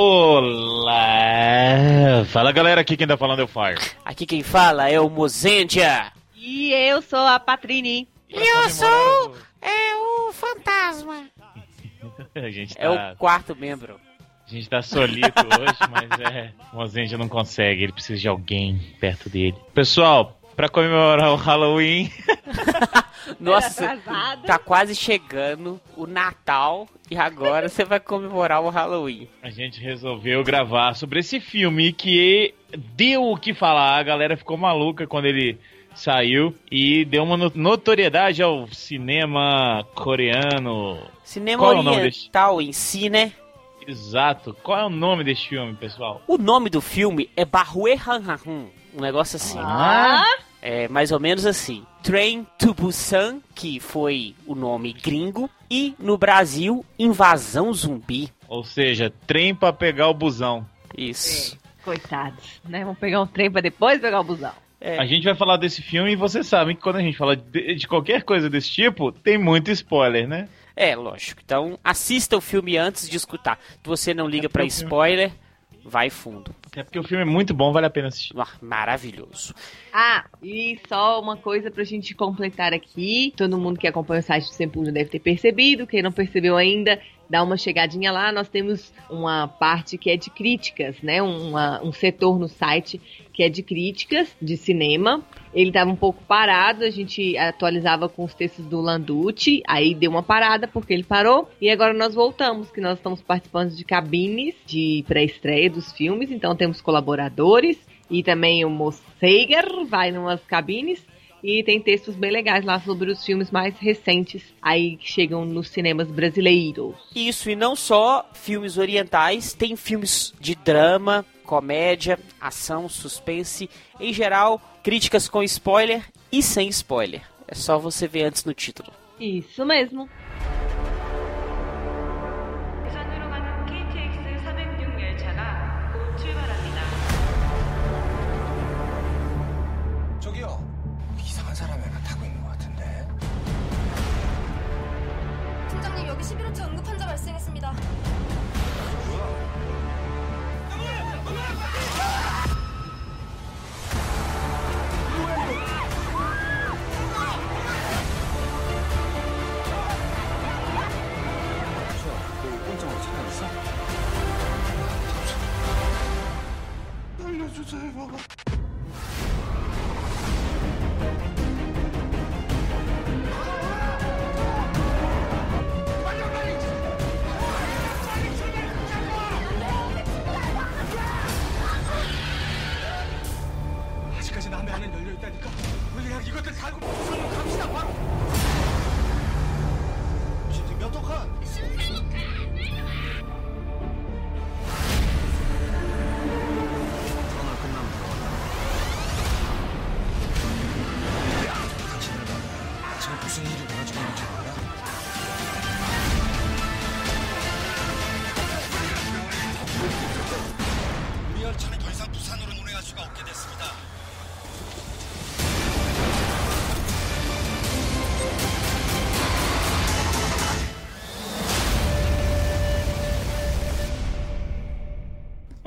Olá! Fala galera, aqui quem tá falando é o Fire. Aqui quem fala é o Mozendia. E eu sou a Patrini. E eu sou é, o fantasma. a gente tá, É o quarto membro. a gente tá solito hoje, mas é. O Mozendia não consegue, ele precisa de alguém perto dele. Pessoal, pra comemorar o Halloween, Nossa, atrasada. tá quase chegando o Natal e agora você vai comemorar o Halloween. a gente resolveu gravar sobre esse filme que deu o que falar. A galera ficou maluca quando ele saiu e deu uma no- notoriedade ao cinema coreano. Cinema Qual é oriental em si, né? Exato. Qual é o nome desse filme, pessoal? O nome do filme é Bahue Han Han um negócio assim. Ah, É mais ou menos assim. Train to Busan, que foi o nome gringo, e no Brasil, Invasão Zumbi. ou seja, trem pra pegar o busão. Isso. Coitados, né? Vamos pegar um trem pra depois pegar o busão. É. A gente vai falar desse filme e vocês sabem que quando a gente fala de, de qualquer coisa desse tipo, tem muito spoiler, né? É, lógico. Então, assista o filme antes de escutar. Se você não liga pra porque o filme- spoiler, vai fundo. Até porque o filme é muito bom, vale a pena assistir. Ah, Maravilhoso. Ah, e só uma coisa pra gente completar aqui. Todo mundo que acompanha o site do Sempul já deve ter percebido. Quem não percebeu ainda, dá uma chegadinha lá. Nós temos uma parte que é de críticas, né? Uma- um setor no site que é de críticas de cinema. Ele estava um pouco parado, a gente atualizava com os textos do Landucci, aí deu uma parada porque ele parou. E agora nós voltamos, que nós estamos participando de cabines de pré-estreia dos filmes, então temos colaboradores. E também o Mosseiger vai numas cabines. E tem textos bem legais lá sobre os filmes mais recentes aí que chegam nos cinemas brasileiros. Isso, e não só filmes orientais, tem filmes de drama, comédia, ação, suspense, em geral, críticas com spoiler e sem spoiler. É só você ver antes no título. Isso mesmo.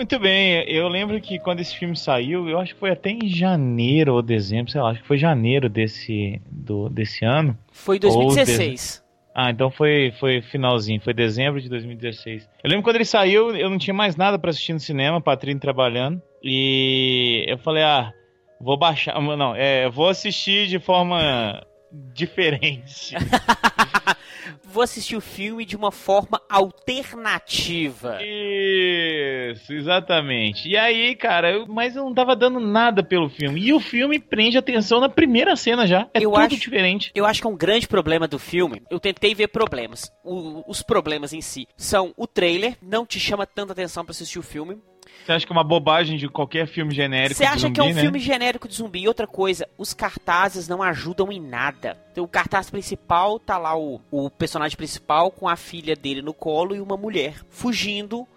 Muito bem, eu lembro que quando esse filme saiu, eu acho que foi até em janeiro ou dezembro, sei lá, acho que foi janeiro desse, do, desse ano. Foi em 2016. Ah, então foi, foi finalzinho, foi dezembro de 2016. Eu lembro quando ele saiu, eu não tinha mais nada pra assistir no cinema, Patrícia trabalhando. E eu falei, ah, vou baixar. Não, é, vou assistir de forma diferente. Vou assistir o filme de uma forma alternativa. Isso, exatamente. E aí, cara, eu- mas eu não tava dando nada pelo filme. E o filme prende atenção na primeira cena já. É Eu tudo acho- diferente. Eu acho que é um grande problema do filme. Eu tentei ver problemas. O- os problemas em si são o trailer, não te chama tanta atenção pra assistir o filme. Você acha que é uma bobagem de qualquer filme genérico Você acha que é um zumbi, né? filme genérico de zumbi. E outra coisa, os cartazes não ajudam em nada. Então, o cartaz principal tá lá o, o personagem principal com a filha dele no colo e uma mulher fugindo.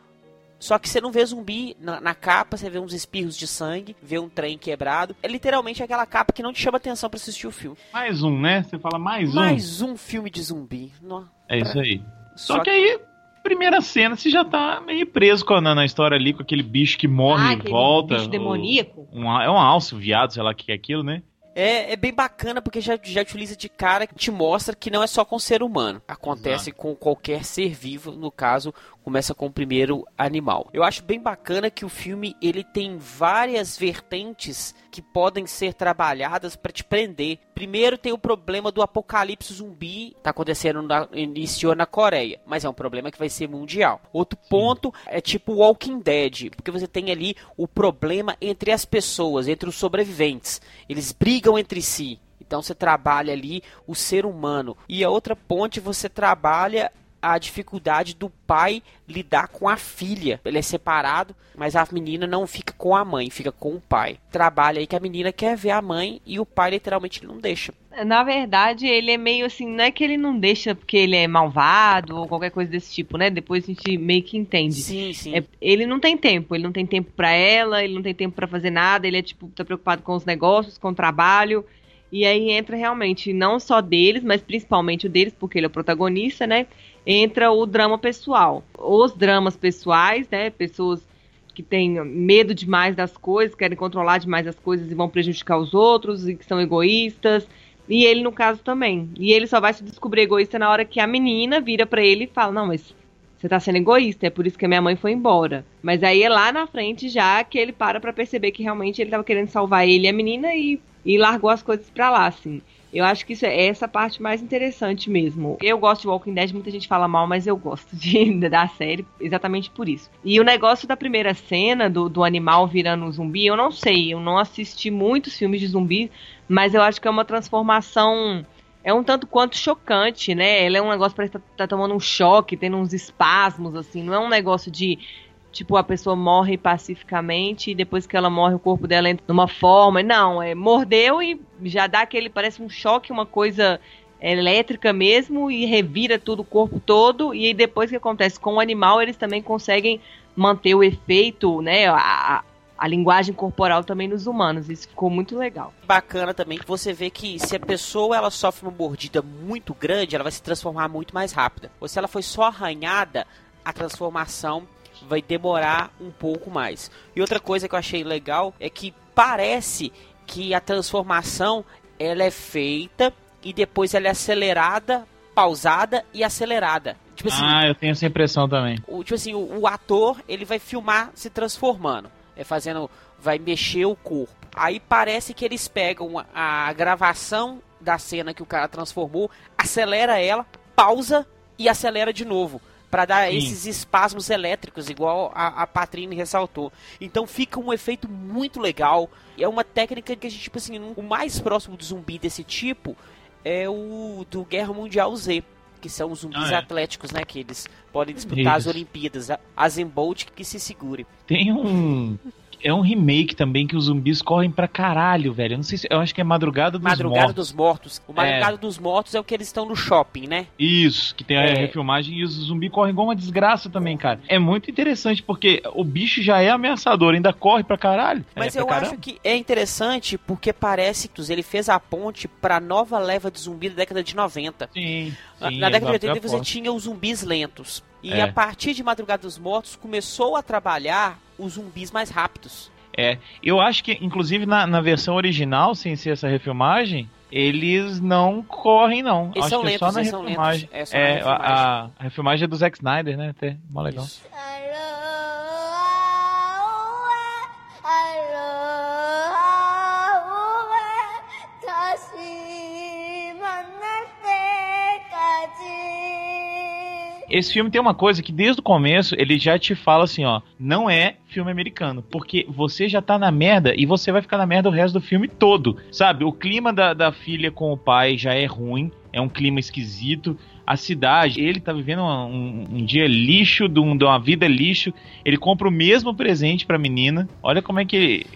Só que você não vê zumbi na, na capa, você vê uns espirros de sangue, vê um trem quebrado. É literalmente aquela capa que não te chama atenção pra assistir o filme. Mais um, né? Você fala mais um. Mais um filme de zumbi. Nó. É isso aí. Só, Só que aí, primeira cena você já tá meio preso com a, na, na história ali, com aquele bicho que morre Ah, e volta. bicho demoníaco. Um, é um alce, um viado, sei lá o que é aquilo, né? É, é bem bacana porque já, já utiliza de cara que te mostra que não é só com o ser humano. Acontece com qualquer ser vivo, no caso, começa com o primeiro animal. Eu acho bem bacana que o filme ele tem várias vertentes que podem ser trabalhadas para te prender. Primeiro tem o problema do apocalipse zumbi, tá acontecendo na, iniciou na Coreia, mas é um problema que vai ser mundial. Outro ponto é tipo Walking Dead, porque você tem ali o problema entre as pessoas, entre os sobreviventes. Eles brigam entre si. Então você trabalha ali o ser humano. E a outra ponte você trabalha a dificuldade do pai lidar com a filha. Ele é separado, mas a menina não fica com a mãe, fica com o pai. Trabalha aí que a menina quer ver a mãe e o pai literalmente não deixa. Na verdade, ele é meio assim, não é que ele não deixa porque ele é malvado ou qualquer coisa desse tipo, né? Depois a gente meio que entende. Sim, sim. É, ele não tem tempo, ele não tem tempo pra ela, ele não tem tempo pra fazer nada, ele é tipo, tá preocupado com os negócios, com o trabalho. E aí entra realmente não só deles, mas principalmente o deles, porque ele é o protagonista, né? Entra o drama pessoal. Os dramas pessoais, né? Pessoas que têm medo demais das coisas, querem controlar demais as coisas e vão prejudicar os outros e que são egoístas. E ele, no caso, também. E ele só vai se descobrir egoísta na hora que a menina vira pra ele e fala: Não, mas você tá sendo egoísta, é por isso que a minha mãe foi embora. Mas aí é lá na frente já que ele para pra perceber que realmente ele tava querendo salvar ele e a menina e, e largou as coisas pra lá, assim. Eu acho que isso é essa parte mais interessante mesmo. Eu gosto de Walking Dead, muita gente fala mal, mas eu gosto de, da série exatamente por isso. E o negócio da primeira cena, do, do animal virando um zumbi, eu não sei, eu não assisti muitos filmes de zumbi, mas eu acho que é uma transformação é um tanto quanto chocante, né? Ela é um negócio parece que tá, tá tomando um choque, tendo uns espasmos, assim. Não é um negócio de, tipo, a pessoa morre pacificamente e depois que ela morre o corpo dela entra numa forma. Não, é mordeu e já dá aquele, parece um choque, uma coisa elétrica mesmo e revira tudo o corpo todo. E depois que acontece com o animal, eles também conseguem manter o efeito, né? A, a linguagem corporal também nos humanos. Isso ficou muito legal. Bacana também que você vê que se a pessoa ela sofre uma mordida muito grande, ela vai se transformar muito mais rápida. Ou se ela foi só arranhada, a transformação vai demorar um pouco mais. E outra coisa que eu achei legal é que parece que a transformação ela é feita e depois ela é acelerada, pausada e acelerada. Tipo assim, Ah, eu tenho essa impressão também. o, tipo assim, o, o ator, ele vai filmar se transformando, é fazendo, vai mexer o corpo. Aí parece que eles pegam a, a gravação da cena que o cara transformou, acelera ela, pausa e acelera de novo. Pra dar Sim. esses espasmos elétricos, igual a, a Patrine ressaltou. Então fica um efeito muito legal. É uma técnica que a gente, tipo assim, o mais próximo do zumbi desse tipo é o do Guerra Mundial Z. Que são os zumbis Ah, é. atléticos, né? Que eles podem disputar as Isso. Olimpíadas. A- A Zembolt que se segure. Tem um. É um remake também que os zumbis correm pra caralho, velho. Eu não sei se. Eu acho que é Madrugada dos Madrugada Mortos. dos Mortos. O Madrugada dos Mortos é o que eles estão no shopping, né? Isso, que tem a É. refilmagem e os zumbis correm igual uma desgraça também, cara. É muito interessante porque o bicho já é ameaçador, ainda corre pra caralho. Mas é eu pra acho caramba. que é interessante porque parece que ele fez a ponte pra nova leva de zumbi da década de 90. Sim, Na- sim, Na década de exato, 80 você eu tinha os zumbis lentos. E É. a partir de Madrugada dos Mortos começou a trabalhar os zumbis mais rápidos. É, eu acho que, inclusive, na, na versão original, sem ser essa refilmagem, eles não correm, não. Eles acho são que é lentos, só na eles são refilmagem. lentos. É, só na É, refilmagem. a, a, refilmagem é do Zack Snyder, né? Até, mó legal. Isso. Esse filme tem uma coisa que desde o começo ele já te fala assim, ó, não é filme americano, porque você já tá na merda e você vai ficar na merda o resto do filme todo, sabe? O clima da, da filha com o pai já é ruim, é um clima esquisito. A cidade, ele tá vivendo um, um- um dia lixo, de, um- de uma vida lixo. Ele compra o mesmo presente pra menina. Olha como é que.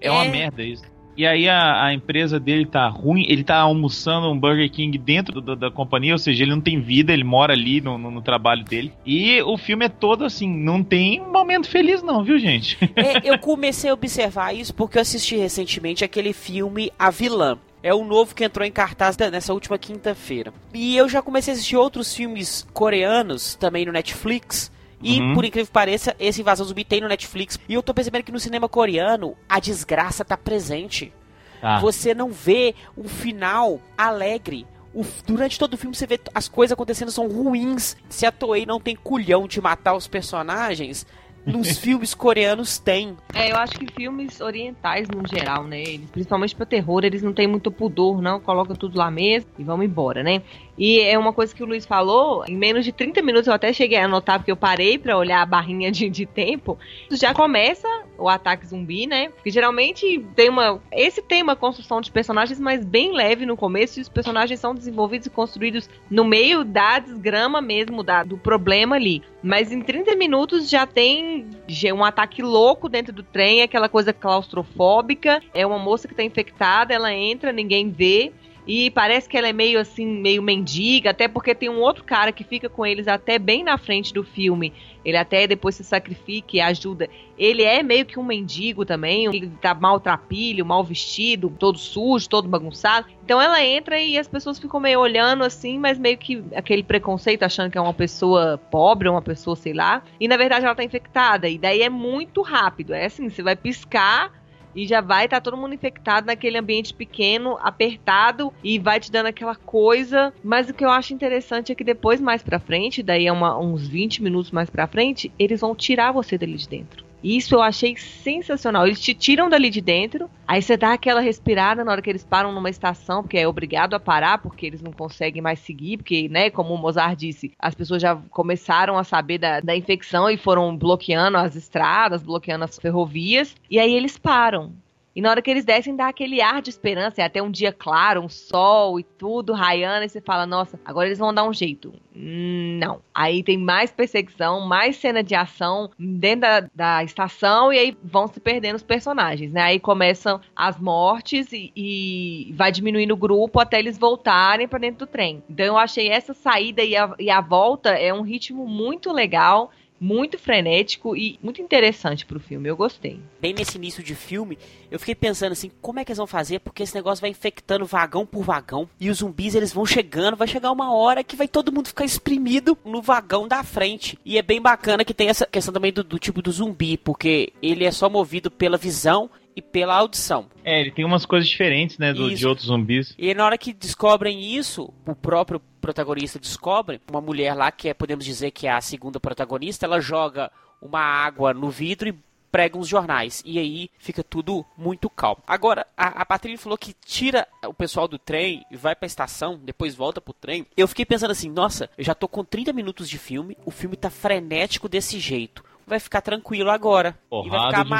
É, uma É. merda isso. E aí a, a empresa dele tá ruim, ele tá almoçando um Burger King dentro do- da companhia, ou seja, ele não tem vida, ele mora ali no, no- no trabalho dele. E o filme é todo assim, não tem um momento feliz não, viu gente? É, eu comecei a observar isso porque eu assisti recentemente aquele filme A Vilã. É o novo que entrou em cartaz nessa última quinta-feira. E eu já comecei a assistir outros filmes coreanos também no Netflix. E, Uhum. por incrível que pareça, esse Invasão Zumbi tem no Netflix. E eu tô percebendo que no cinema coreano a desgraça tá presente. Tá. Você não vê um final alegre. O- durante todo o filme você vê as coisas acontecendo são ruins. Se a Toei não tem culhão de matar os personagens, nos filmes coreanos tem. É, eu acho que filmes orientais, no geral, né? Eles, principalmente pra terror, eles não têm muito pudor, não. Colocam tudo lá mesmo e vamos embora, né? E é uma coisa que o Luiz falou, em menos de 30 minutos eu até cheguei a anotar, porque eu parei pra olhar a barrinha de, de tempo. Já começa o ataque zumbi, né? Porque geralmente tem uma. Esse tem uma construção de personagens, mas bem leve no começo, e os personagens são desenvolvidos e construídos no meio da desgrama mesmo, da, do problema ali. Mas em 30 minutos já tem um ataque louco dentro do trem, aquela coisa claustrofóbica. É uma moça que tá infectada, ela entra, ninguém vê. E parece que ela é meio assim, meio mendiga, até porque tem um outro cara que fica com eles até bem na frente do filme. Ele até depois se sacrifica e ajuda. Ele é meio que um mendigo também, ele tá maltrapilho, mal vestido, todo sujo, todo bagunçado. Então ela entra e as pessoas ficam meio olhando assim, mas meio que aquele preconceito, achando que é uma pessoa pobre, uma pessoa, sei lá. E na verdade ela tá infectada. E daí é muito rápido. É assim, você vai piscar e já vai estar todo mundo infectado naquele ambiente pequeno, apertado e vai te dando aquela coisa. Mas o que eu acho interessante é que depois, mais pra frente, daí é uma- uns 20 minutos mais pra frente, eles vão tirar você dali de dentro. Isso eu achei sensacional. Eles te tiram dali de dentro, aí você dá aquela respirada na hora que eles param numa estação, porque é obrigado a parar, porque eles não conseguem mais seguir, porque, né, como o Mozart disse, as pessoas já começaram a saber da, da infecção e foram bloqueando as estradas, bloqueando as ferrovias, e aí eles param. E na hora que eles descem, dá aquele ar de esperança, é até um dia claro, um sol e tudo raiando, e você fala, nossa, agora eles vão dar um jeito. Hum, Não. Aí tem mais perseguição, mais cena de ação dentro da, da estação, e aí vão se perdendo os personagens, né? Aí começam as mortes e, e vai diminuindo o grupo até eles voltarem pra dentro do trem. Então eu achei essa saída e a, e a volta é um ritmo muito legal. Muito frenético e muito interessante pro filme, eu gostei. Bem nesse início de filme, eu fiquei pensando assim, como é que eles vão fazer? Porque esse negócio vai infectando vagão por vagão. E os zumbis, eles vão chegando, vai chegar uma hora que vai todo mundo ficar exprimido no vagão da frente. E é bem bacana que tem essa questão também do, do tipo do zumbi, porque ele é só movido pela visão e pela audição. É, ele tem umas coisas diferentes, né, do, de outros zumbis. E na hora que descobrem isso, o próprio protagonista descobre, uma mulher lá, que é, podemos dizer que é a segunda protagonista, ela joga uma água no vidro e prega uns jornais. E aí fica tudo muito calmo. Agora, a, a Patrícia falou que tira o pessoal do trem e vai pra estação, depois volta pro trem. Eu fiquei pensando assim, nossa, eu já tô com 30 minutos de filme, o filme tá frenético desse jeito. Vai ficar tranquilo agora. e vai Porrada ficar novo.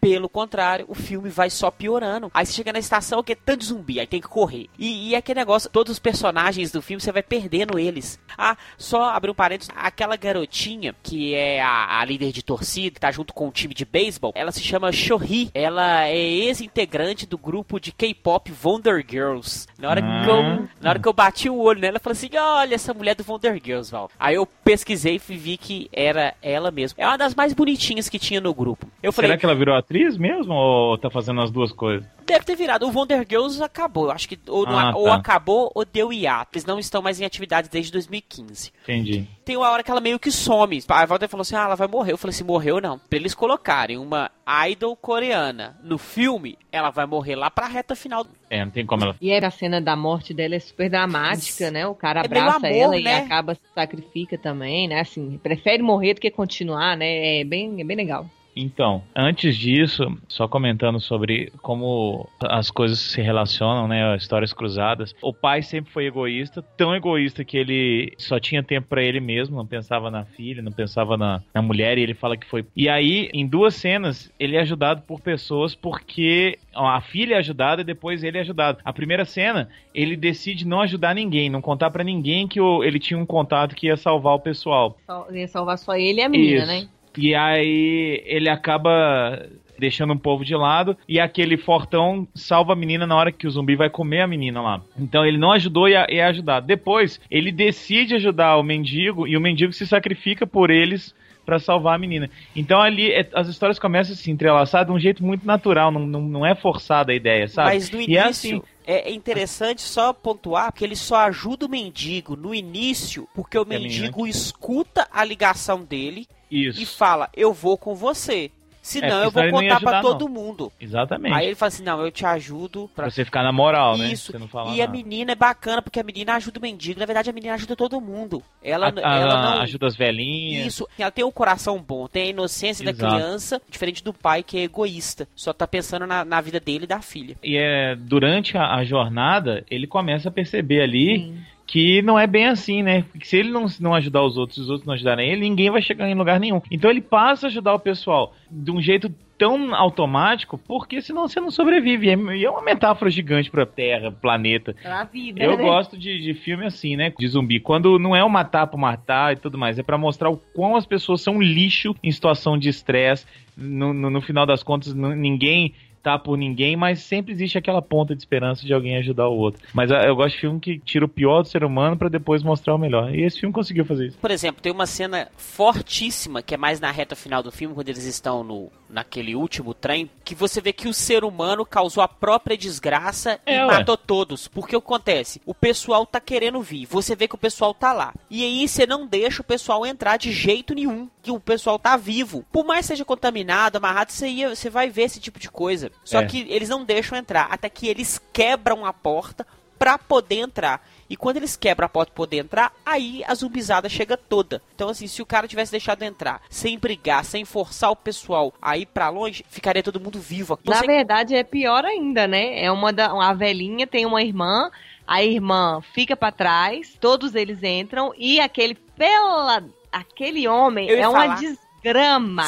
Pelo contrário, o filme vai só piorando. Aí você chega na estação que é tanto zumbi, aí tem que correr. E, e aquele negócio, todos os personagens do filme, você vai perdendo eles. Ah, só abrir um parênteses, aquela garotinha que é a, a líder de torcida, que tá junto com o time de beisebol, ela se chama Shohei. Ela é ex-integrante do grupo de K-pop Wonder Girls. Na hora, que eu, Ah. na hora que eu bati o olho nela, eu falei assim: olha essa mulher do Wonder Girls, Val. Aí eu pesquisei e vi que era ela mesma. É uma das mais bonitinhas que tinha no grupo. Eu falei, Será que ela virou atriz mesmo ou tá fazendo as duas coisas? Deve ter virado. O Wonder Girls acabou. Eu acho que ou, não- Ah, ou tá. acabou ou deu hiato. Eles não estão mais em atividade desde 2015. Entendi. Tem uma hora que ela meio que some. A Walter falou assim: ah, ela vai morrer. Eu falei assim: morreu não. Pra eles colocarem uma idol coreana no filme, ela vai morrer lá pra reta final. É, não tem como ela. E a cena da morte dela é super dramática, né? O cara É abraça amor, ela e né? acaba se sacrifica também, né? Assim, prefere morrer do que continuar, né? É bem, é bem legal. Então, antes disso, só comentando sobre como as coisas se relacionam, né, histórias cruzadas. O pai sempre foi egoísta, tão egoísta que ele só tinha tempo pra ele mesmo, não pensava na filha, não pensava na, na mulher, e ele fala que foi. E aí, em duas cenas, ele é ajudado por pessoas porque a filha é ajudada e depois ele é ajudado. A primeira cena, ele decide não ajudar ninguém, não contar pra ninguém que o- ele tinha um contato que ia salvar o pessoal. Só- Ia salvar só ele e a menina, Isso. né? E aí ele acaba deixando um povo de lado e aquele fortão salva a menina na hora que o zumbi vai comer a menina lá. Então ele não ajudou e é é ajudado. Depois ele decide ajudar o mendigo e o mendigo se sacrifica por eles pra salvar a menina. Então ali é- as histórias começam a se entrelaçar de um jeito muito natural, não, não, não é forçada a ideia, sabe? Mas no E início. é assim, É interessante só pontuar que ele só ajuda o mendigo no início porque o É, mendigo escuta a ligação dele Isso. e fala: Eu vou com você. Senão É, eu vou não contar pra ajudar, todo mundo. Exatamente. Aí ele fala assim: Não, eu te ajudo pra Pra você ficar na moral, né? Isso. Não falar E a nada. menina é bacana porque a menina ajuda o mendigo. Na verdade, a menina ajuda todo mundo. Ela, A- ela a- não. ajuda as velhinhas. Isso, ela tem o coração bom, tem a inocência da Exato. criança, diferente do pai que é egoísta, só tá pensando na, na vida dele e da filha. E é, durante a, a jornada, ele começa a perceber ali que não é bem assim, né? Que se ele não, não ajudar os outros e os outros não ajudarem ele, ninguém vai chegar em lugar nenhum. Então ele passa a ajudar o pessoal de um jeito tão automático, porque senão você não sobrevive. E é, e é uma metáfora gigante pra Terra, planeta. Pra vida, Eu né? gosto de, de filme assim, né? De zumbi. Quando não é o matar por matar e tudo mais, é pra mostrar o quão as pessoas são lixo em situação de estresse. No, no, no final das contas, ninguém tá por ninguém, mas sempre existe aquela ponta de esperança de alguém ajudar o outro. Mas ah, eu gosto de filme que tira o pior do ser humano pra depois mostrar o melhor. E esse filme conseguiu fazer isso. Por exemplo, tem uma cena fortíssima, que é mais na reta final do filme, quando eles estão no naquele último trem, que você vê que o ser humano causou a própria desgraça e É, ué. matou todos. Porque o que acontece? O pessoal tá querendo vir, você vê que o pessoal tá lá. E aí você não deixa o pessoal entrar de jeito nenhum, que o pessoal tá vivo. Por mais seja contaminado, amarrado, você, ia, você vai ver esse tipo de coisa. Só É. que eles não deixam entrar, até que eles quebram a porta pra poder entrar. E quando eles quebram a porta pra poder entrar, aí a zumbizada chega toda. Então, assim, se o cara tivesse deixado entrar, sem brigar, sem forçar o pessoal a ir pra longe, ficaria todo mundo vivo aqui. Na verdade, é pior ainda, né? É uma da uma velhinha tem uma irmã, a irmã fica pra trás, todos eles entram e aquele pela aquele homem é uma falar.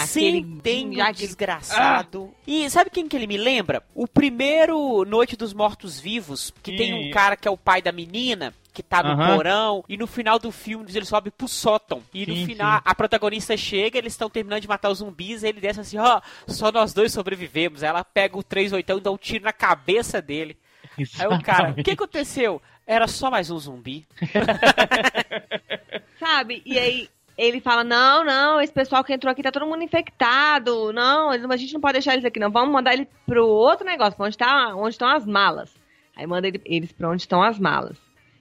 Sem aquele tem já desgraçado. E sabe quem que ele me lembra? O primeiro Noite dos Mortos Vivos, que tem um cara que é o pai da menina, que tá no Aham. porão, e no final do filme ele sobe pro sótão. E no Sim, final sim. a protagonista chega, eles estão terminando de matar os zumbis, e ele desce assim, ó, só nós dois sobrevivemos. Aí ela pega o 38 e dá um tiro na cabeça dele. Aí o cara, o que aconteceu? Era só mais um zumbi. Sabe? E aí ele fala: Não, não, esse pessoal que entrou aqui tá todo mundo infectado. Não, a gente não pode deixar eles aqui, não. Vamos mandar ele pro outro negócio, pra onde, tá, onde estão as malas. Aí manda ele- eles pra onde estão as malas.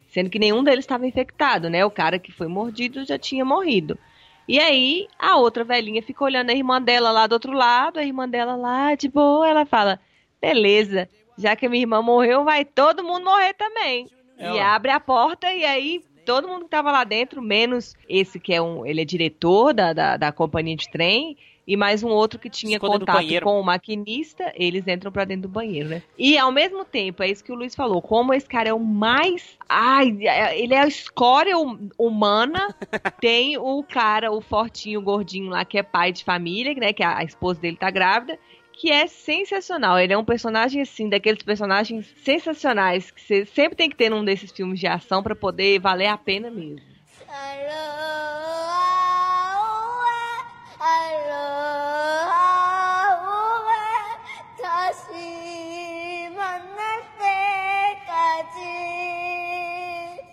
Sendo que nenhum deles estava infectado, né? O cara que foi mordido já tinha morrido. E aí, a outra velhinha fica olhando a irmã dela lá do outro lado, a irmã dela lá, de boa, ela fala: beleza, já que a minha irmã morreu, vai todo mundo morrer também. É, e abre a porta e aí todo mundo que tava lá dentro, menos esse que é um. Ele é diretor da, da, da companhia de trem. E mais um outro que tinha Esconde no contato com o maquinista, eles entram pra dentro do banheiro, né? E ao mesmo tempo, é isso que o Luiz falou, como esse cara é o mais. Ai, ele é a escória hum- humana. tem o cara, o fortinho, o gordinho lá, que é pai de família, né? Que a, a esposa dele tá grávida. Que é sensacional. Ele é um personagem, assim, daqueles personagens sensacionais que você sempre tem que ter num desses filmes de ação pra poder valer a pena mesmo.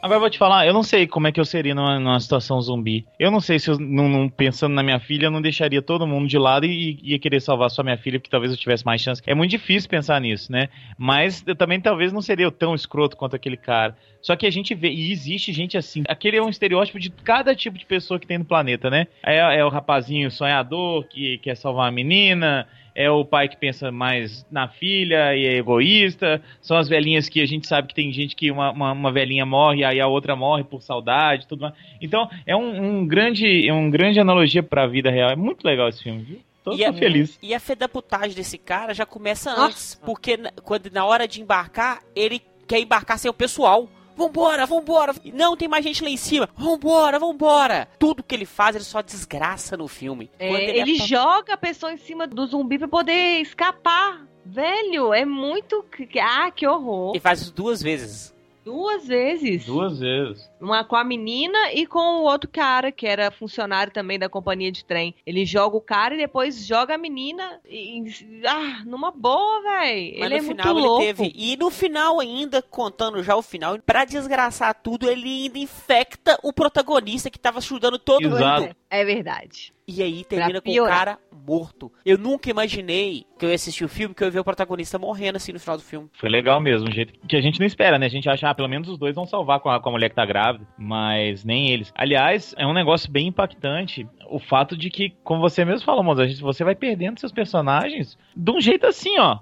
Agora eu vou te falar, eu não sei como é que eu seria numa, numa situação zumbi. Eu não sei se eu, não, não- pensando na minha filha, eu não deixaria todo mundo de lado e ia querer salvar só minha filha, porque talvez eu tivesse mais chance. É muito difícil pensar nisso, né? Mas eu também talvez não seria tão escroto quanto aquele cara. Só que a gente vê, e existe gente assim. Aquele é um estereótipo de cada tipo de pessoa que tem no planeta, né? É, é o rapazinho sonhador que quer salvar a menina, é o pai que pensa mais na filha e é egoísta, são as velhinhas que a gente sabe que tem gente que uma, uma, uma velhinha morre, aí a outra morre por saudade tudo mais. Então, é um, um grande, é um grande analogia pra vida real. É muito legal esse filme, viu? Tô, E tô a- feliz. E a fedaputagem desse cara já começa Nossa. antes. Porque na- quando, na hora de embarcar, ele quer embarcar sem o pessoal. Vambora, vambora. Não, tem mais gente lá em cima. Vambora, vambora. Tudo que ele faz, ele só desgraça no filme. É, ele apa- joga a pessoa em cima do zumbi pra poder escapar. Velho, é muito. que- Ah, que horror. Ele faz isso duas vezes. Duas vezes. Duas vezes. Uma com a menina e com o outro cara, que era funcionário também da companhia de trem. Ele joga o cara e depois joga a menina. E, e- ah, numa boa, velho. Mas Ele é no muito final louco. ele teve. E no final, ainda, contando já o final, pra desgraçar tudo, ele ainda infecta o protagonista que tava ajudando todo Exato. mundo. É verdade. E aí termina com o cara morto. Eu nunca imaginei que eu ia assistir o filme que eu ia ver o protagonista morrendo assim no final do filme. Foi legal mesmo, um jeito que a gente não espera, né? A gente acha, ah, pelo menos os dois vão salvar com a, com a mulher que tá grávida, mas nem eles. Aliás, é um negócio bem impactante o fato de que, como você mesmo falou, Moza, a gente- você vai perdendo seus personagens de um jeito assim, ó.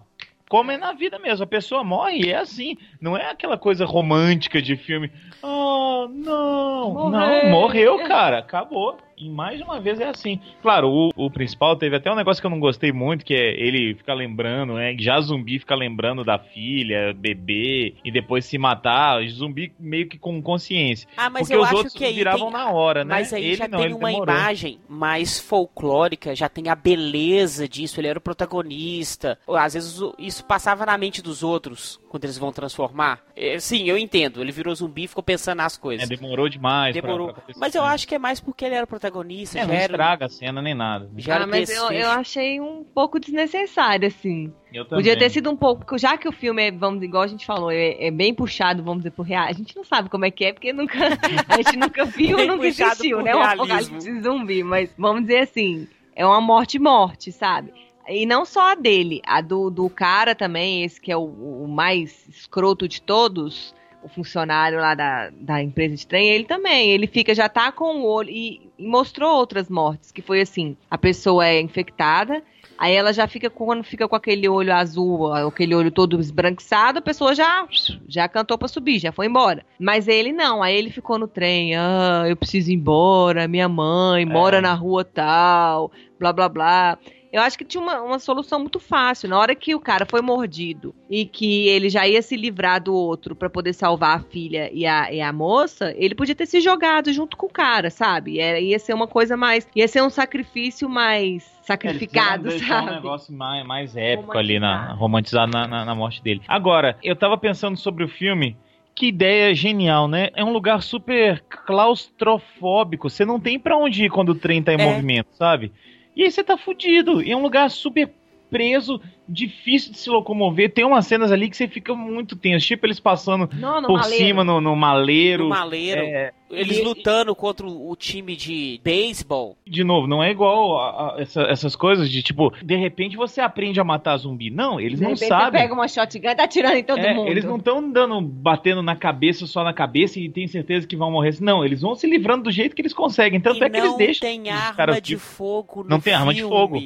Como é na vida mesmo, a pessoa morre e é assim. Não é aquela coisa romântica de filme. Oh, não. Morreu. Não, morreu, cara. Acabou. E mais uma vez é assim. Claro, o, o principal teve até um negócio que eu não gostei muito, que é ele ficar lembrando, né? Já zumbi fica lembrando da filha, bebê, e depois se matar. Zumbi meio que com consciência. Ah, mas Porque eu os acho outros que aí viravam tem... na hora, né? Mas aí ele já não, tem uma demorou. imagem mais folclórica, já tem a beleza disso, ele era o protagonista. Às vezes isso passava na mente dos outros quando eles vão transformar. É, sim, eu entendo, ele virou zumbi e ficou pensando nas É, coisas. demorou demais. pra- Demorou. pra acontecer. Mas eu acho que é mais porque ele era o protagonista, É, já não era, estraga a cena nem nada. já era Ah, mas eu, eu achei um pouco desnecessário, assim. Eu também. Podia ter sido um pouco, já que o filme é, vamos igual a gente falou, é, é bem puxado, vamos dizer, por real. A gente não sabe como é que é, porque nunca, a gente nunca viu, Bem nunca por né? Um realismo. apocalipse zumbi, mas vamos dizer assim, é uma morte-morte, sabe? E não só a dele, a do, do cara também, esse que é o, o mais escroto de todos, o funcionário lá da, da empresa de trem, ele também, ele fica, já tá com o olho, e, e mostrou outras mortes, que foi assim, a pessoa é infectada, Aí ela já fica, quando fica com aquele olho azul, aquele olho todo esbranquiçado, a pessoa já, já cantou pra subir, já foi embora. Mas ele não, aí ele ficou no trem, ah, eu preciso ir embora, minha mãe mora na rua tal, blá blá blá. Eu acho que tinha uma, uma solução muito fácil. Na hora que o cara foi mordido e que ele já ia se livrar do outro pra poder salvar a filha e a, e a moça, ele podia ter se jogado junto com o cara, sabe? Era, ia ser uma coisa mais. ia ser um sacrifício mais sacrificado, eles sabe? um negócio mais, mais épico ali, na, romantizado na, na, na morte dele. Agora, eu tava pensando sobre o filme. Que ideia genial, né? É um lugar super claustrofóbico. Você não tem pra onde ir quando o trem tá em É. movimento, sabe? E aí você tá fudido. E é um lugar super preso, difícil de se locomover. Tem umas cenas ali que você fica muito tenso. Tipo, eles passando Não, no por maleiro. cima no, no maleiro. No maleiro. É, Eles e- lutando contra o time de beisebol. de novo, não é igual a- a essa- essas coisas de tipo, de repente você aprende a matar zumbi. Não, eles De não repente sabem. Você pega uma shotgun e tá atirando em todo É, mundo. eles não estão dando, batendo na cabeça só na cabeça e tem certeza que vão morrer. Não, eles vão se livrando do jeito que eles conseguem. Tanto e é que eles não deixam. tem os arma caras de fogo no Não tem arma de filme. fogo.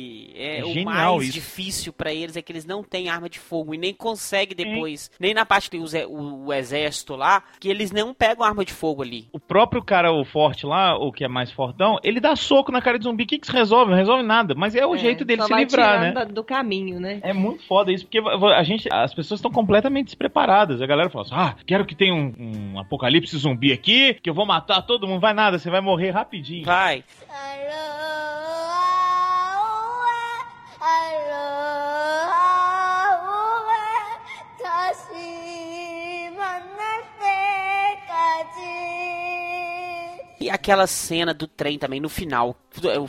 É, É o genial mais isso. difícil pra eles é que eles não têm arma de fogo e nem conseguem depois, nem na parte que tem o- o exército lá, que eles não pegam arma de fogo ali. O próprio cara, o forte lá, o que é mais fortão, ele dá soco na cara de zumbi. O que, que se resolve? Não resolve nada. Mas é o É, jeito dele só se vai livrar, né? do caminho, né? É muito foda isso, porque a gente, as pessoas estão completamente despreparadas. A galera fala assim: ah, quero que tenha um, um apocalipse zumbi aqui, que eu vou matar todo mundo. Vai nada, você vai morrer rapidinho. Vai. 다 E aquela cena do trem também, no final.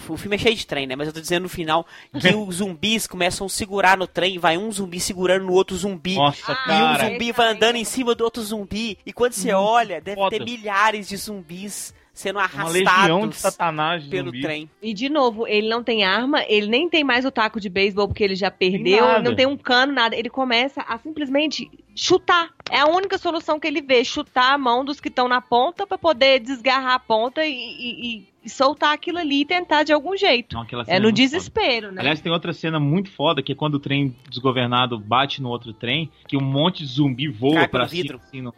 O filme é cheio de trem, né? Mas eu tô dizendo no final que os zumbis começam a segurar no trem, vai um zumbi segurando no outro zumbi. Nossa, E um cara. zumbi esse vai andando em cima do outro zumbi. E quando você olha, deve foda. ter milhares de zumbis sendo Uma legião de arrastados pelo zumbi. trem. E de novo, ele não tem arma, ele nem tem mais o taco de beisebol porque ele já perdeu, nada. não tem um cano, nada. Ele começa a simplesmente chutar. É a única solução que ele vê, chutar a mão dos que estão na ponta pra poder desgarrar a ponta e, e- e- e soltar aquilo ali e tentar de algum jeito. Não, É no foda. desespero, né? Aliás, tem outra cena muito foda, que é quando o trem desgovernado bate no outro trem, que um monte de zumbi voa vidro. cima, assim, no-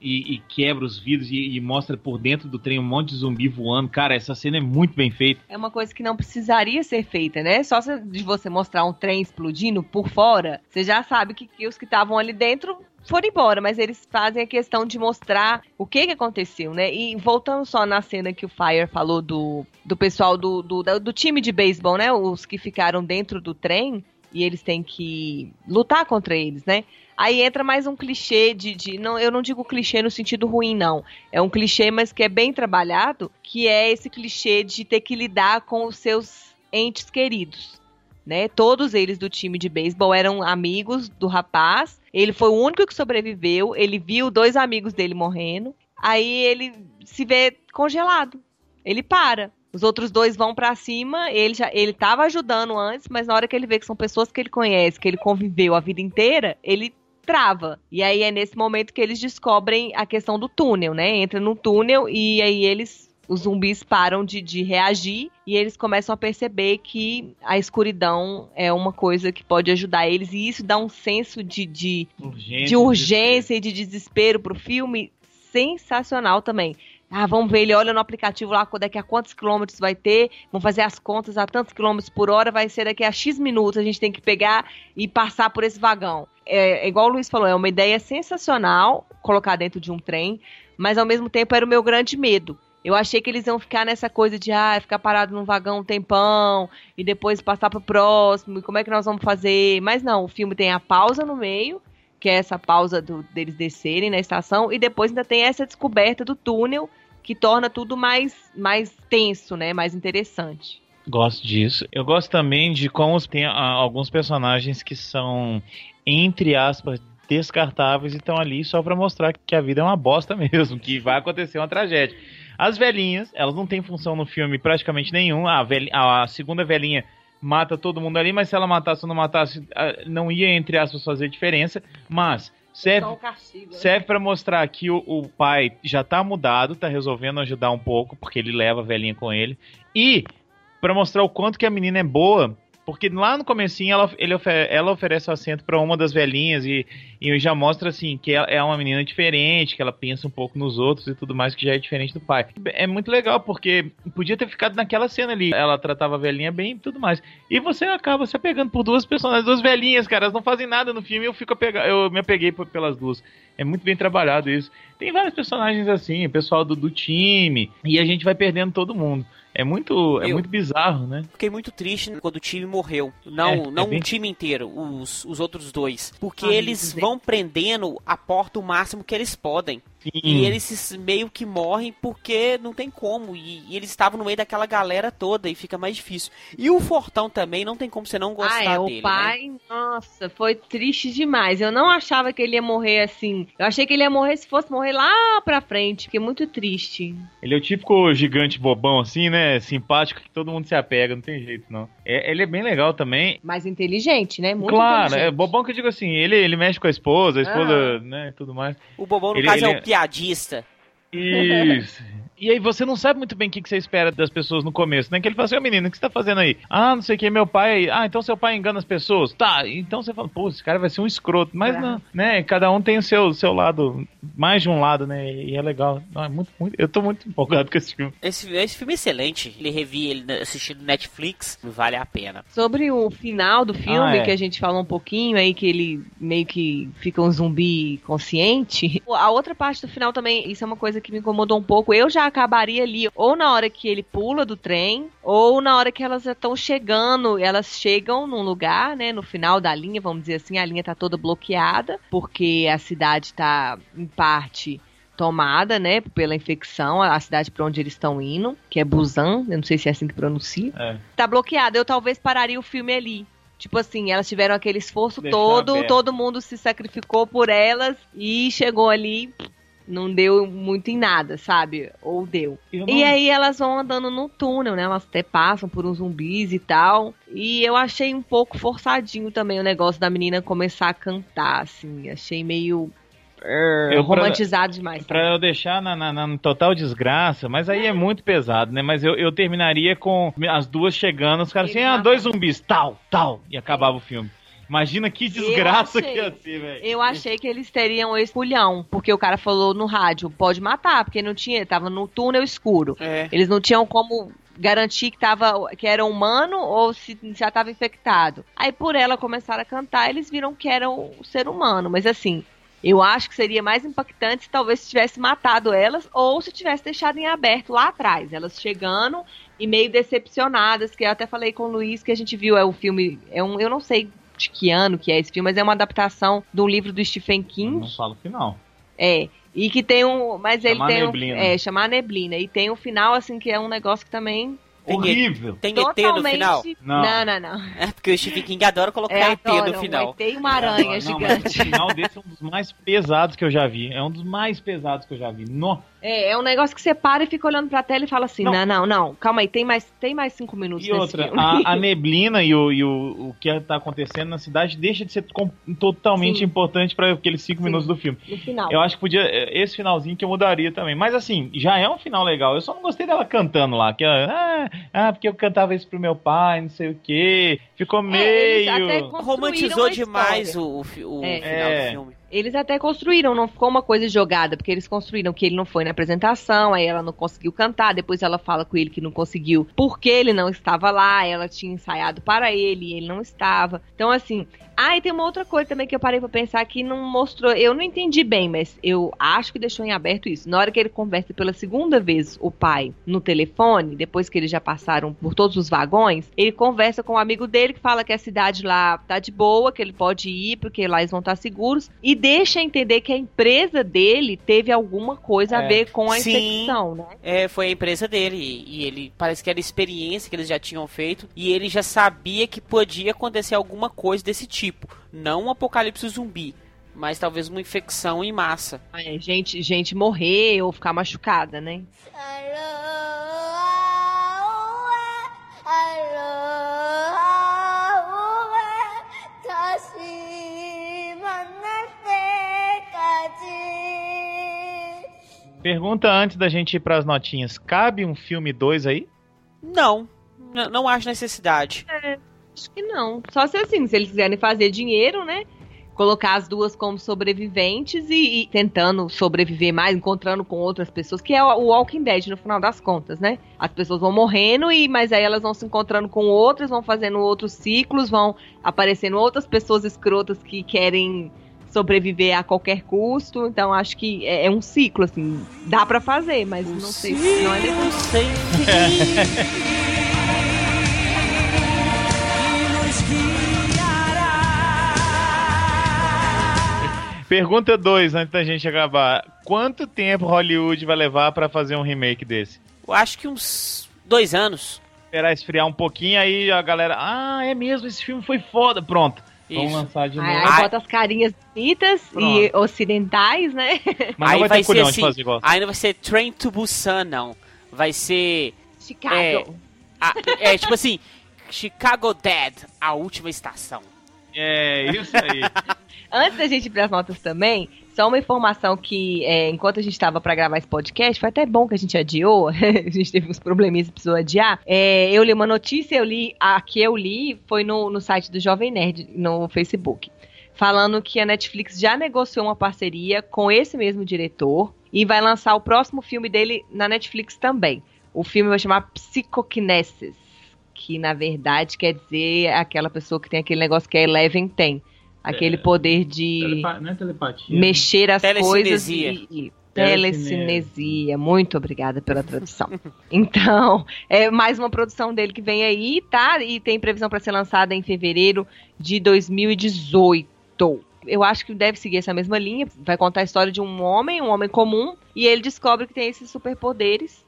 e, e quebra os vidros e, e mostra por dentro do trem um monte de zumbi voando. Cara, essa cena é muito bem feita. É uma coisa que não precisaria ser feita, né? Só de você mostrar um trem explodindo por fora, você já sabe que, que os que estavam ali dentro foram embora, mas eles fazem a questão de mostrar o que, que aconteceu, né? E voltando só na cena que o Fire falou do, do pessoal do, do, do time de beisebol, né? Os que ficaram dentro do trem e eles têm que lutar contra eles, né? Aí entra mais um clichê de, de não, eu não digo clichê no sentido ruim não, é um clichê, mas que é bem trabalhado, que é esse clichê de ter que lidar com os seus entes queridos. Né? Todos eles do time de beisebol eram amigos do rapaz. Ele foi o único que sobreviveu. Ele viu dois amigos dele morrendo. Aí ele se vê congelado. Ele para. Os outros dois vão pra cima, ele já ele tava ajudando antes, mas na hora que ele vê que são pessoas que ele conhece, que ele conviveu a vida inteira, ele trava. E aí é nesse momento que eles descobrem a questão do túnel, né? Entra no túnel e aí eles os zumbis param de, de reagir e eles começam a perceber que a escuridão é uma coisa que pode ajudar eles e isso dá um senso de, de, Urgência, de urgência e de desespero pro filme sensacional também. Ah, vamos ver, ele olha no aplicativo lá daqui a quantos quilômetros vai ter, vamos fazer as contas a tantos quilômetros por hora, vai ser daqui a X minutos, a gente tem que pegar e passar por esse vagão. É, é igual o Luiz falou, é uma ideia sensacional colocar dentro de um trem, mas ao mesmo tempo era o meu grande medo. Eu achei que eles iam ficar nessa coisa de ah, ficar parado num vagão um tempão e depois passar pro próximo, e como é que nós vamos fazer? Mas não, o filme tem a pausa no meio, que é essa pausa do, deles descerem na estação, e depois ainda tem essa descoberta do túnel, que torna tudo mais, mais tenso, né? Mais interessante. Gosto disso. Eu gosto também de como tem ah, alguns personagens que são, entre aspas, descartáveis e estão ali só pra mostrar que a vida é uma bosta mesmo, que vai acontecer uma tragédia. As velhinhas, elas não têm função no filme praticamente nenhum. A, velha, a segunda velhinha mata todo mundo ali, mas se ela matasse ou não matasse, não ia, entre aspas, fazer diferença. Mas serve, castigo, né? serve para mostrar que o, o pai já tá mudado, tá resolvendo ajudar um pouco, porque ele leva a velhinha com ele. E para mostrar o quanto que a menina é boa, porque lá no comecinho ela, ele ela oferece o assento para uma das velhinhas e, e já mostra assim que ela é uma menina diferente, que ela pensa um pouco nos outros e tudo mais, que já é diferente do pai. É muito legal, porque podia ter ficado naquela cena ali. Ela tratava a velhinha bem e tudo mais. E você acaba se apegando por duas personagens, duas velhinhas, cara. Elas não fazem nada no filme eu fico apega... eu me apeguei por- pelas duas. É muito bem trabalhado isso. Tem vários personagens assim, o pessoal do, do time, e a gente vai perdendo todo mundo. É muito, é Eu- muito bizarro, né? Fiquei muito triste quando o time morreu. Não, É, não é bem- o time inteiro, os, os outros dois. Porque Ah, eles vão prendendo a porta o máximo que eles podem. E eles se- meio que morrem porque não tem como. E, e eles estavam no meio daquela galera toda e fica mais difícil. E o Fortão também não tem como você não gostar ah, é, dele. o pai, nossa, foi triste demais. Eu não achava que ele ia morrer assim. Eu achei que ele ia morrer se fosse morrer lá pra frente. Fiquei muito triste. Ele é o típico gigante bobão, assim, né? Simpático, que todo mundo se apega, não tem jeito, não. É- ele é bem legal também. Mais inteligente, né? Muito claro, é bobão que eu digo assim, ele, ele mexe com a esposa, a esposa, né, e tudo mais. Né? O Bobão, no Ele- caso, ele é é- o piadista. Isso. E aí você não sabe muito bem o que, que você espera das pessoas no começo, né? Que ele fala assim, ô menino, o que você tá fazendo aí? Ah, não sei o que, meu pai. Ah, então seu pai engana as pessoas. Tá, então você fala, pô, esse cara vai ser um escroto. Mas Ah. não, né? Cada um tem o seu, seu lado, mais de um lado, né? E é legal. Não, é muito, muito, eu tô muito empolgado com esse filme. Esse, esse filme é excelente. Ele revi ele assistindo Netflix. Vale a pena. Sobre o final do filme, Ah, é. que a gente falou um pouquinho aí, que ele meio que fica um zumbi consciente. A outra parte do final também, isso é uma coisa que me incomodou um pouco. Eu já acabaria ali, ou na hora que ele pula do trem, ou na hora que elas já estão chegando. Elas chegam num lugar, né, no final da linha, vamos dizer assim, a linha tá toda bloqueada, porque a cidade tá, em parte, tomada, né, pela infecção, a cidade pra onde eles estão indo, que é Busan, eu não sei se é assim que pronuncia É. tá bloqueada. Eu talvez pararia o filme ali. Tipo assim, elas tiveram aquele esforço todo, aberto. todo mundo se sacrificou por elas e chegou ali, não deu muito em nada, sabe? Ou deu. Eu E não- aí elas vão andando no túnel, né? Elas até passam por uns zumbis e tal. E eu achei um pouco forçadinho também o negócio da menina começar a cantar, assim. Achei meio er, Eu, pra- romantizado demais. Pra eu deixar na, na- na total desgraça, mas aí é muito pesado, né? Mas eu, eu terminaria com as duas chegando, os caras assim, ah, dois zumbis, tal, tal, e acabava o filme. Imagina que desgraça achei. que ia ser, velho. Eu achei que eles teriam esse pulhão, porque o cara falou no rádio, pode matar, porque não tinha, tava no túnel escuro. É. Eles não tinham como garantir que, tava, que era humano ou se já estava infectado. Aí por ela começaram a cantar, eles viram que era o ser humano, mas assim, eu acho que seria mais impactante se talvez se tivesse matado elas ou se tivesse deixado em aberto lá atrás, elas chegando e meio decepcionadas, que eu até falei com o Luiz que a gente viu, é o filme, é um, eu não sei de que ano que é esse filme, mas é uma adaptação de um livro do Stephen King. Não falo o final. É. E que tem um. Mas ele Chamar tem Neblina. um. É, chamar neblina. E tem um final, assim, que é um negócio que também. Tem Horrível. Tem ET no totalmente. final? Não. Não, não, não. É porque o Stephen King adora colocar É, ET adoro, no final. Tem uma aranha Não, gigante. mas o final desse é um dos mais pesados que eu já vi. É um dos mais pesados que eu já vi. No, É, é um negócio que você para e fica olhando pra tela e fala assim: Não. não, não, não, calma aí, tem mais, tem mais cinco minutos E nesse outra, filme. a, a neblina e, o, e o, o que tá acontecendo na cidade deixa de ser totalmente Sim. importante para aqueles cinco Sim. minutos do filme. No final. Eu acho que podia. é, Esse finalzinho que eu mudaria também. Mas assim, já é um final legal. Eu só não gostei dela cantando lá. Que ela, ah, ah, porque eu cantava isso pro meu pai, não sei o quê. Ficou É, eles até meio. construíram Romantizou demais o, o, o É. final É. do filme. Eles até construíram, não ficou uma coisa jogada, porque eles construíram que ele não foi na apresentação, aí ela não conseguiu cantar, depois ela fala com ele que não conseguiu porque ele não estava lá, ela tinha ensaiado para ele, ele não estava. Então, assim. Ah, e tem uma outra coisa também que eu parei pra pensar que não mostrou. Eu não entendi bem, mas eu acho que deixou em aberto isso. Na hora que ele conversa pela segunda vez o pai no telefone, depois que eles já passaram por todos os vagões, ele conversa com um amigo dele que fala que a cidade lá tá de boa, que ele pode ir, porque lá eles vão estar seguros, e deixa entender que a empresa dele teve alguma coisa a É. ver com a Sim. infecção, né? É, foi a empresa dele. E ele parece que era experiência que eles já tinham feito. E ele já sabia que podia acontecer alguma coisa desse tipo tipo, não um apocalipse zumbi, mas talvez uma infecção em massa. É, gente, gente morrer ou ficar machucada, né? Pergunta antes da gente ir para as notinhas: cabe um filme 2 aí? Não, não acho necessidade. É. Acho que não. Só se assim, se eles quiserem fazer dinheiro, né? Colocar as duas como sobreviventes e, e tentando sobreviver mais, encontrando com outras pessoas, que é o o Walking Dead no final das contas, né? As pessoas vão morrendo, e mas aí elas vão se encontrando com outras, vão fazendo outros ciclos, vão aparecendo outras pessoas escrotas que querem sobreviver a qualquer custo. Então acho que é, é um ciclo, assim. Dá pra fazer, mas não sei se não é necessário. Pergunta 2, antes da gente acabar: quanto tempo Hollywood vai levar pra fazer um remake desse? Eu acho que uns dois anos. Esperar esfriar um pouquinho, aí a galera. Ah, é mesmo, esse filme foi foda. Pronto. Vamos Isso. lançar de novo. Aí, aí bota as carinhas bonitas e ocidentais, né? Mas Aí não vai, vai ter ser culhão assim, de fazer igual. Aí não vai ser Train to Busan, não. Vai ser. Chicago. É. a- é tipo assim: Chicago Dead, a última estação. É, isso aí. Antes da gente ir pras notas também, só uma informação que, é, enquanto a gente estava para gravar esse podcast, foi até bom que a gente adiou, a gente teve uns probleminhas e precisou adiar. É, eu li uma notícia, eu li, a que eu li foi no, no site do Jovem Nerd, no Facebook, falando que a Netflix já negociou uma parceria com esse mesmo diretor e vai lançar o próximo filme dele na Netflix também. O filme vai chamar Psicokinesis, que na verdade quer dizer aquela pessoa que tem aquele negócio que a Eleven tem. Aquele É. poder de Telepa- Não é telepatia. mexer as coisas Telecinesia. e, e Telecinesia. telecinesia. Muito obrigada pela tradução. então, é mais uma produção dele que vem aí, tá? E tem previsão para ser lançada em fevereiro de 2018. Eu acho que deve seguir essa mesma linha. Vai contar a história de um homem, um homem comum, e ele descobre que tem esses superpoderes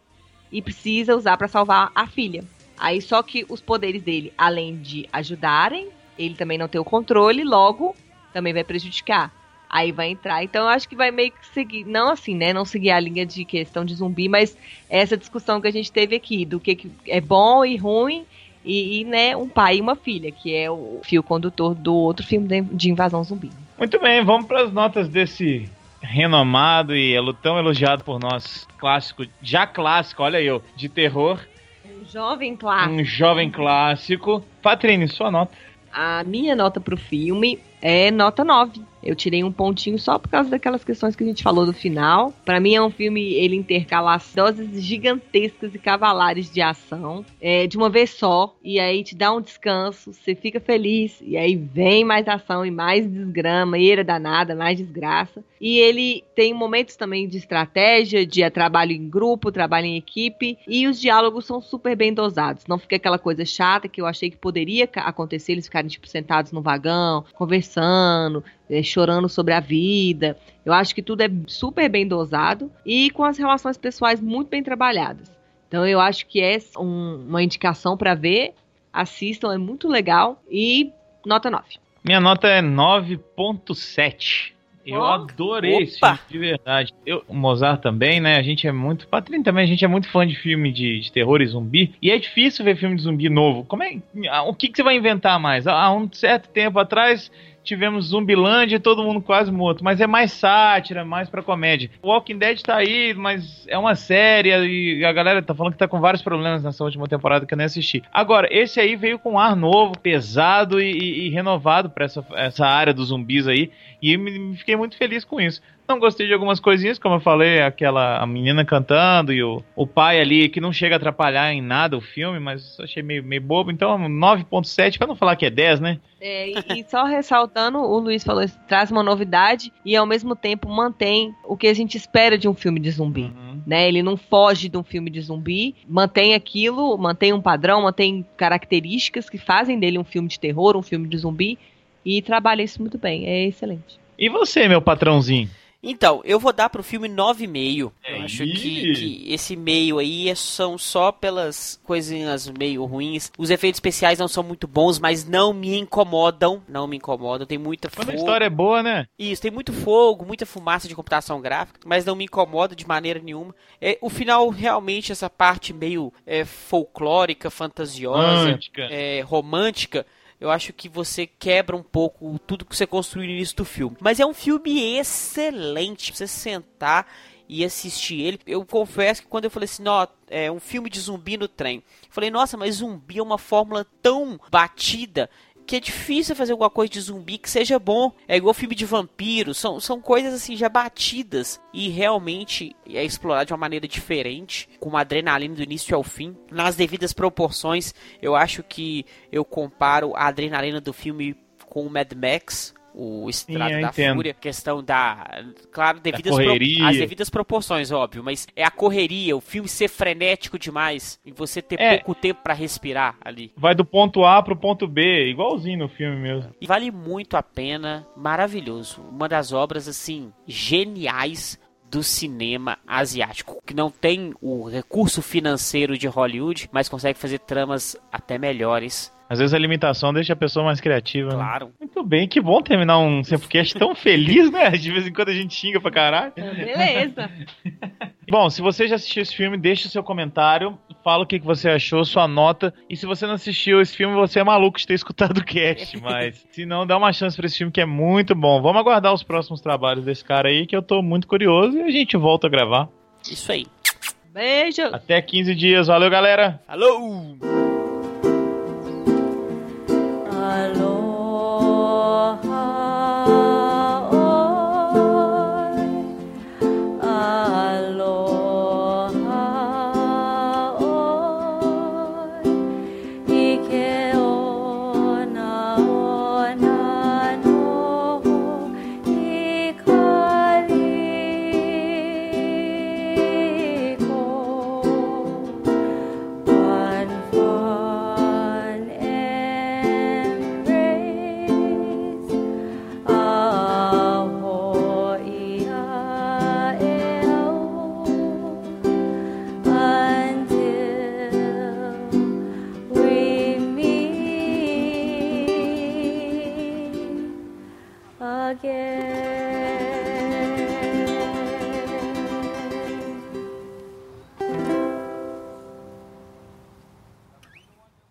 e precisa usar para salvar a filha. Aí só que os poderes dele, além de ajudarem, ele também não tem o controle, logo também vai prejudicar. Aí vai entrar. Então eu acho que vai meio que seguir, não assim, né? Não seguir a linha de questão de zumbi, mas essa discussão que a gente teve aqui, do que, que é bom e ruim, e, e, né, um pai e uma filha, que é o fio condutor do outro filme de, de invasão zumbi. Muito bem, vamos para as notas desse renomado e tão elogiado por nós clássico, já clássico, olha eu, de terror, Um jovem clássico. um jovem clássico. Patrine, sua nota. A minha nota pro filme é nota 9. Eu tirei um pontinho só por causa daquelas questões que a gente falou do final. Pra mim é um filme, ele intercala as doses gigantescas e cavalares de ação é, de uma vez só. E aí te dá um descanso, você fica feliz. E aí vem mais ação e mais desgrama, eira danada, mais desgraça. E ele tem momentos também de estratégia, de trabalho em grupo, trabalho em equipe. E os diálogos são super bem dosados. Não fica aquela coisa chata que eu achei que poderia acontecer, eles ficarem tipo sentados no vagão, conversando, eh, chorando sobre a vida. Eu acho que tudo é super bem dosado e com as relações pessoais muito bem trabalhadas. Então eu acho que é um- uma indicação para ver. Assistam, é muito legal. E nota 9. Minha nota é 9.7. Eu adorei esse Opa. filme, de verdade. Eu, o Mozart também, né? A gente é muito. Patrícia também, a gente é muito fã de filme de, de terror e zumbi. E é difícil ver filme de zumbi novo. Como é. O que, que você vai inventar mais? Há um certo tempo atrás. Tivemos Zumbilândia e todo mundo quase morto, mas é mais sátira, mais pra comédia. Walking Dead tá aí, mas é uma série e a galera tá falando que tá com vários problemas nessa última temporada que eu nem assisti. Agora, esse aí veio com um ar novo, pesado e, e- e renovado pra essa, essa área dos zumbis aí. E me, me fiquei muito feliz com isso. Não gostei de algumas coisinhas, como eu falei, aquela a menina cantando e o, o pai ali, que não chega a atrapalhar em nada o filme, mas achei meio, meio bobo. Então, 9.7, pra não falar que é 10, né? É, e, e só ressaltando, o Luiz falou, isso traz uma novidade e ao mesmo tempo mantém o que a gente espera de um filme de zumbi. Uhum. Né? Ele não foge de um filme de zumbi, mantém aquilo, mantém um padrão, mantém características que fazem dele um filme de terror, um filme de zumbi e trabalha isso muito bem. É excelente. E você, meu patrãozinho? Então, eu vou dar pro filme 9,5. É Eu acho que, que esse meio aí é- são só pelas coisinhas meio ruins. Os efeitos especiais não são muito bons, mas não me incomodam. Não me incomodam. Tem muita Quando a fogo. história é boa, né? Isso, tem muito fogo, muita fumaça de computação gráfica, mas não me incomoda de maneira nenhuma. É, o final, realmente, essa parte meio é, folclórica, fantasiosa, Romântica. é, romântica, eu acho que você quebra um pouco tudo que você construiu no início do filme. Mas é um filme excelente, você sentar e assistir ele. Eu confesso que quando eu falei assim, ó, é um filme de zumbi no trem, eu falei, nossa, mas zumbi é uma fórmula tão batida que é difícil fazer alguma coisa de zumbi que seja bom. É igual filme de vampiro, são, são coisas assim já batidas e realmente é explorado de uma maneira diferente, com uma adrenalina do início ao fim, nas devidas proporções. Eu acho que eu comparo a adrenalina do filme com o Mad Max. O Estrada eu da entendo. Fúria, questão da. Claro, devidas pro- as devidas proporções, óbvio, mas é a correria, o filme ser frenético demais e você ter É. pouco tempo pra respirar ali. Vai do ponto A pro ponto B, igualzinho no filme mesmo. E vale muito a pena, maravilhoso. Uma das obras, assim, geniais do cinema asiático. Que não tem o recurso financeiro de Hollywood, mas consegue fazer tramas até melhores. Às vezes a limitação deixa a pessoa mais criativa. né? Claro. Muito bem, que bom terminar um Sempocast tão feliz, né? De vez em quando a gente xinga pra caralho. Beleza. Bom, se você já assistiu esse filme, deixa o seu comentário, fala o que que você achou, sua nota. E se você não assistiu esse filme, você é maluco de ter escutado o cast, mas se não, dá uma chance pra esse filme que é muito bom. Vamos aguardar os próximos trabalhos desse cara aí, que eu tô muito curioso e a gente volta a gravar. Isso aí. Beijo. Até 15 dias, valeu galera! Alô!